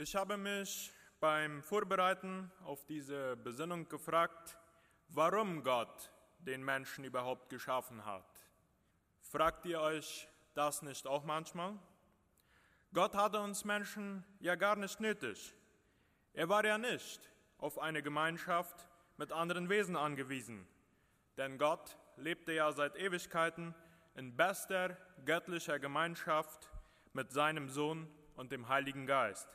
Ich habe mich beim Vorbereiten auf diese Besinnung gefragt, warum Gott den Menschen überhaupt geschaffen hat. Fragt ihr euch das nicht auch manchmal? Gott hatte uns Menschen ja gar nicht nötig. Er war ja nicht auf eine Gemeinschaft mit anderen Wesen angewiesen, denn Gott lebte ja seit Ewigkeiten in bester göttlicher Gemeinschaft mit seinem Sohn und dem Heiligen Geist.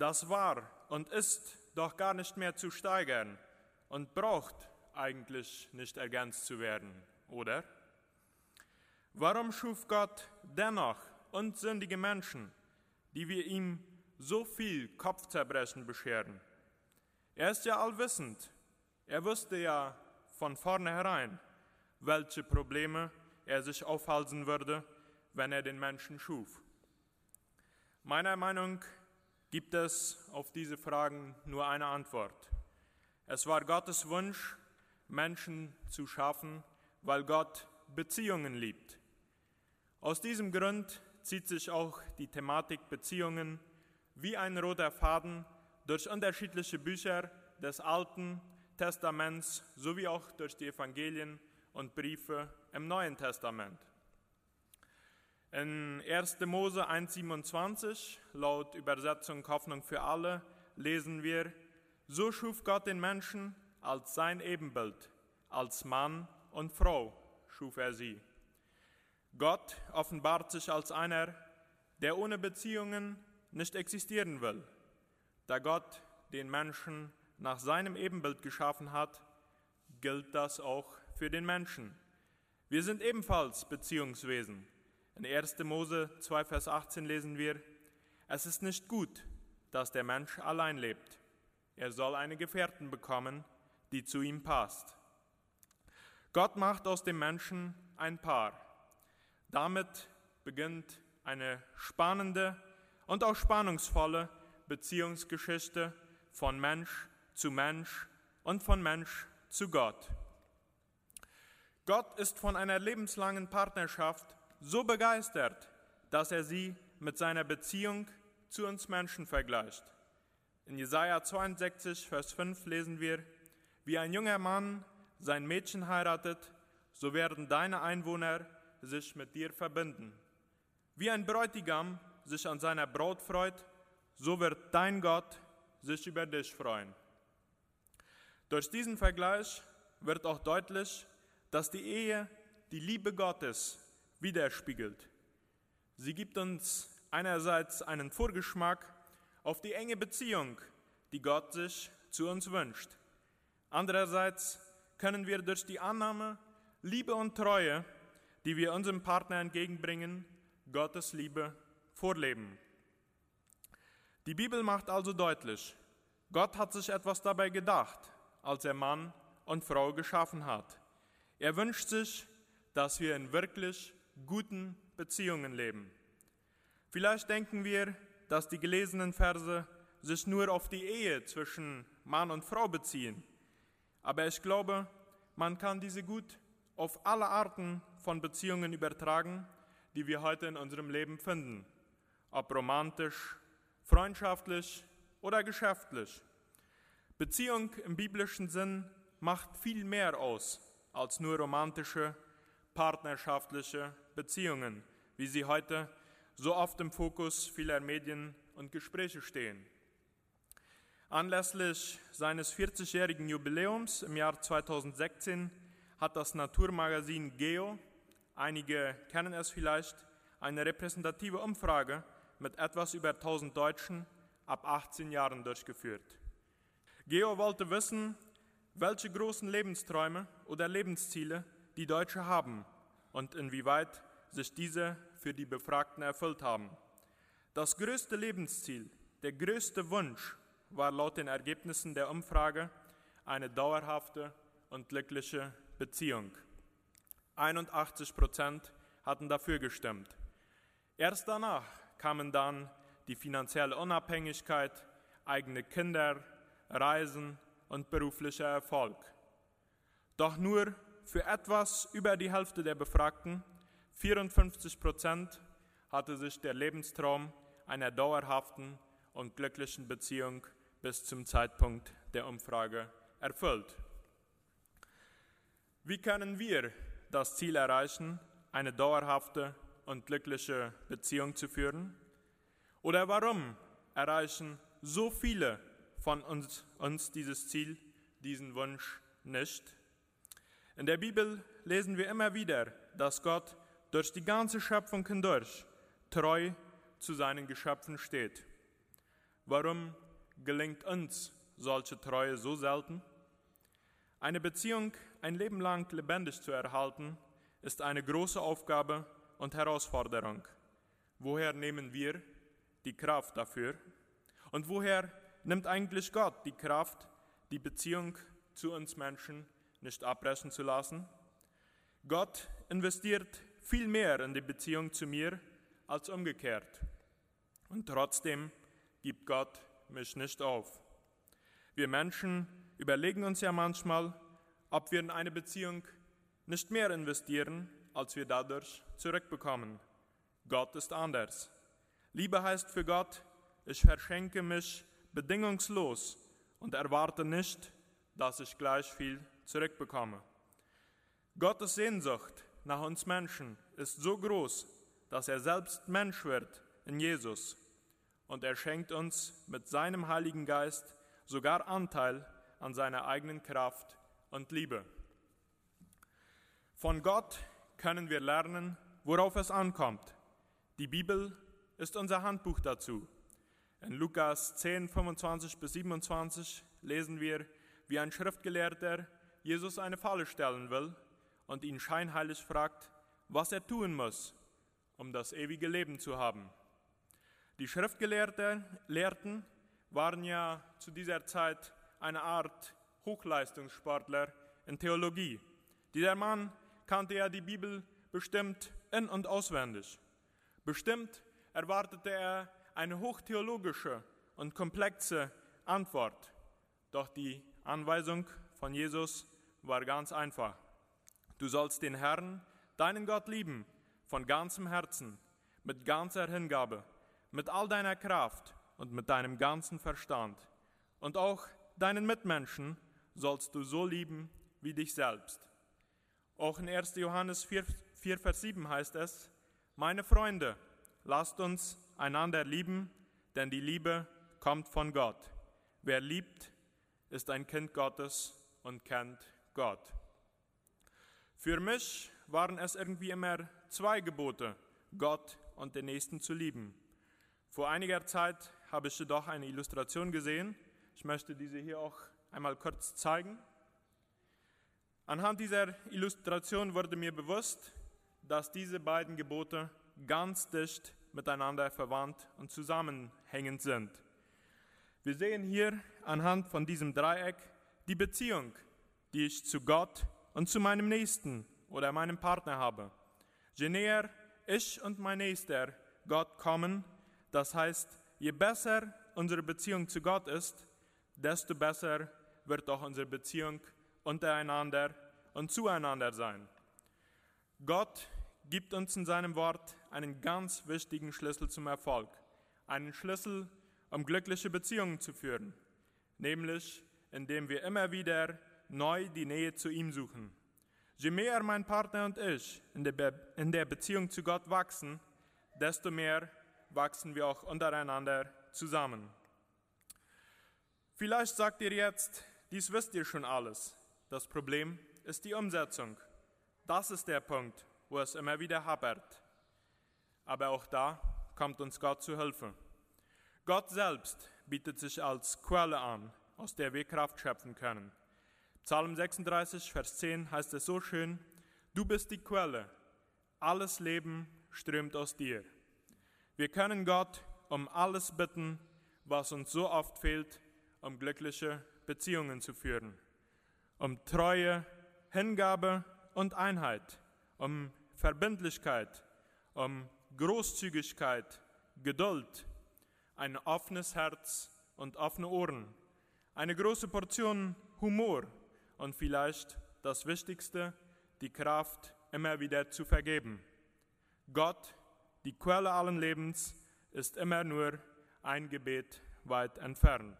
Das war und ist doch gar nicht mehr zu steigern und braucht eigentlich nicht ergänzt zu werden, oder? Warum schuf Gott dennoch unsündige Menschen, die wir ihm so viel Kopfzerbrechen bescheren? Er ist ja allwissend. Er wusste ja von vornherein, welche Probleme er sich aufhalsen würde, wenn er den Menschen schuf. Meiner Meinung gibt es auf diese Fragen nur eine Antwort. Es war Gottes Wunsch, Menschen zu schaffen, weil Gott Beziehungen liebt. Aus diesem Grund zieht sich auch die Thematik Beziehungen wie ein roter Faden durch unterschiedliche Bücher des Alten Testaments sowie auch durch die Evangelien und Briefe im Neuen Testament. In 1. Mose 1,27, laut Übersetzung Hoffnung für alle, lesen wir: So schuf Gott den Menschen als sein Ebenbild, als Mann und Frau schuf er sie. Gott offenbart sich als einer, der ohne Beziehungen nicht existieren will. Da Gott den Menschen nach seinem Ebenbild geschaffen hat, gilt das auch für den Menschen. Wir sind ebenfalls Beziehungswesen. In 1. Mose 2, Vers 18 lesen wir, es ist nicht gut, dass der Mensch allein lebt. Er soll eine Gefährten bekommen, die zu ihm passt. Gott macht aus dem Menschen ein Paar. Damit beginnt eine spannende und auch spannungsvolle Beziehungsgeschichte von Mensch zu Mensch und von Mensch zu Gott. Gott ist von einer lebenslangen Partnerschaft so begeistert, dass er sie mit seiner Beziehung zu uns Menschen vergleicht. In Jesaja 62, Vers 5 lesen wir: Wie ein junger Mann sein Mädchen heiratet, so werden deine Einwohner sich mit dir verbinden. Wie ein Bräutigam sich an seiner Braut freut, so wird dein Gott sich über dich freuen. Durch diesen Vergleich wird auch deutlich, dass die Ehe die Liebe Gottes widerspiegelt. Sie gibt uns einerseits einen Vorgeschmack auf die enge Beziehung, die Gott sich zu uns wünscht. Andererseits können wir durch die Annahme, Liebe und Treue, die wir unserem Partner entgegenbringen, Gottes Liebe vorleben. Die Bibel macht also deutlich, Gott hat sich etwas dabei gedacht, als er Mann und Frau geschaffen hat. Er wünscht sich, dass wir in wirklich guten Beziehungen leben. Vielleicht denken wir, dass die gelesenen Verse sich nur auf die Ehe zwischen Mann und Frau beziehen. Aber ich glaube, man kann diese gut auf alle Arten von Beziehungen übertragen, die wir heute in unserem Leben finden, ob romantisch, freundschaftlich oder geschäftlich. Beziehung im biblischen Sinn macht viel mehr aus als nur romantische, partnerschaftliche Beziehungen, wie sie heute so oft im Fokus vieler Medien und Gespräche stehen. Anlässlich seines 40-jährigen Jubiläums im Jahr 2016 hat das Naturmagazin Geo, einige kennen es vielleicht, eine repräsentative Umfrage mit etwas über 1000 Deutschen ab 18 Jahren durchgeführt. Geo wollte wissen, welche großen Lebensträume oder Lebensziele die Deutschen haben und inwieweit sich diese für die Befragten erfüllt haben. Das größte Lebensziel, der größte Wunsch war laut den Ergebnissen der Umfrage eine dauerhafte und glückliche Beziehung. 81 Prozent hatten dafür gestimmt. Erst danach kamen dann die finanzielle Unabhängigkeit, eigene Kinder, Reisen und beruflicher Erfolg. Doch nur für etwas über die Hälfte der Befragten, 54 Prozent, hatte sich der Lebenstraum einer dauerhaften und glücklichen Beziehung bis zum Zeitpunkt der Umfrage erfüllt. Wie können wir das Ziel erreichen, eine dauerhafte und glückliche Beziehung zu führen? Oder warum erreichen so viele von uns, uns dieses Ziel, diesen Wunsch nicht? In der Bibel lesen wir immer wieder, dass Gott durch die ganze Schöpfung hindurch treu zu seinen Geschöpfen steht. Warum gelingt uns solche Treue so selten? Eine Beziehung ein Leben lang lebendig zu erhalten, ist eine große Aufgabe und Herausforderung. Woher nehmen wir die Kraft dafür? Und woher nimmt eigentlich Gott die Kraft, die Beziehung zu uns Menschen nicht abbrechen zu lassen? Gott investiert viel mehr in die Beziehung zu mir als umgekehrt. Und trotzdem gibt Gott mich nicht auf. Wir Menschen überlegen uns ja manchmal, ob wir in eine Beziehung nicht mehr investieren, als wir dadurch zurückbekommen. Gott ist anders. Liebe heißt für Gott, ich verschenke mich bedingungslos und erwarte nicht, dass ich gleich viel zurückbekomme. Gottes Sehnsucht nach uns Menschen ist so groß, dass er selbst Mensch wird in Jesus und er schenkt uns mit seinem Heiligen Geist sogar Anteil an seiner eigenen Kraft und Liebe. Von Gott können wir lernen, worauf es ankommt. Die Bibel ist unser Handbuch dazu. In Lukas 10, 25 bis 27 lesen wir, wie ein Schriftgelehrter Jesus eine Falle stellen will und ihn scheinheilig fragt, was er tun muss, um das ewige Leben zu haben. Die Schriftgelehrten waren ja zu dieser Zeit eine Art Hochleistungssportler in Theologie. Dieser Mann kannte ja die Bibel bestimmt in und auswendig. Bestimmt erwartete er eine hochtheologische und komplexe Antwort. Doch die Anweisung von Jesus war ganz einfach. Du sollst den Herrn, deinen Gott lieben, von ganzem Herzen, mit ganzer Hingabe, mit all deiner Kraft und mit deinem ganzen Verstand. Und auch deinen Mitmenschen sollst du so lieben wie dich selbst. Auch in 1. Johannes 4, 4, Vers 7 heißt es, meine Freunde, lasst uns einander lieben, denn die Liebe kommt von Gott. Wer liebt, ist ein Kind Gottes und kennt Gott. Für mich waren es irgendwie immer zwei Gebote, Gott und den Nächsten zu lieben. Vor einiger Zeit habe ich jedoch eine Illustration gesehen. Ich möchte diese hier auch einmal kurz zeigen. Anhand dieser Illustration wurde mir bewusst, dass diese beiden Gebote ganz dicht miteinander verwandt und zusammenhängend sind. Wir sehen hier anhand von diesem Dreieck die Beziehung, die ich zu Gott und zu meinem Nächsten oder meinem Partner habe. Je näher ich und mein Nächster Gott kommen, das heißt, je besser unsere Beziehung zu Gott ist, desto besser wird auch unsere Beziehung untereinander und zueinander sein. Gott gibt uns in seinem Wort einen ganz wichtigen Schlüssel zum Erfolg, einen Schlüssel, um glückliche Beziehungen zu führen, nämlich indem wir immer wieder neu die Nähe zu ihm suchen. Je mehr mein Partner und ich in der, Be in der Beziehung zu Gott wachsen, desto mehr wachsen wir auch untereinander zusammen. Vielleicht sagt ihr jetzt, dies wisst ihr schon alles. Das Problem ist die Umsetzung. Das ist der Punkt, wo es immer wieder hapert. Aber auch da kommt uns Gott zu Hilfe. Gott selbst bietet sich als Quelle an, aus der wir Kraft schöpfen können. Psalm 36, Vers 10 heißt es so schön, du bist die Quelle, alles Leben strömt aus dir. Wir können Gott um alles bitten, was uns so oft fehlt, um glückliche Beziehungen zu führen, um Treue, Hingabe und Einheit, um Verbindlichkeit, um Großzügigkeit, Geduld, ein offenes Herz und offene Ohren, eine große Portion Humor und vielleicht das Wichtigste, die Kraft, immer wieder zu vergeben. Gott die Quelle allen Lebens ist immer nur ein Gebet weit entfernt.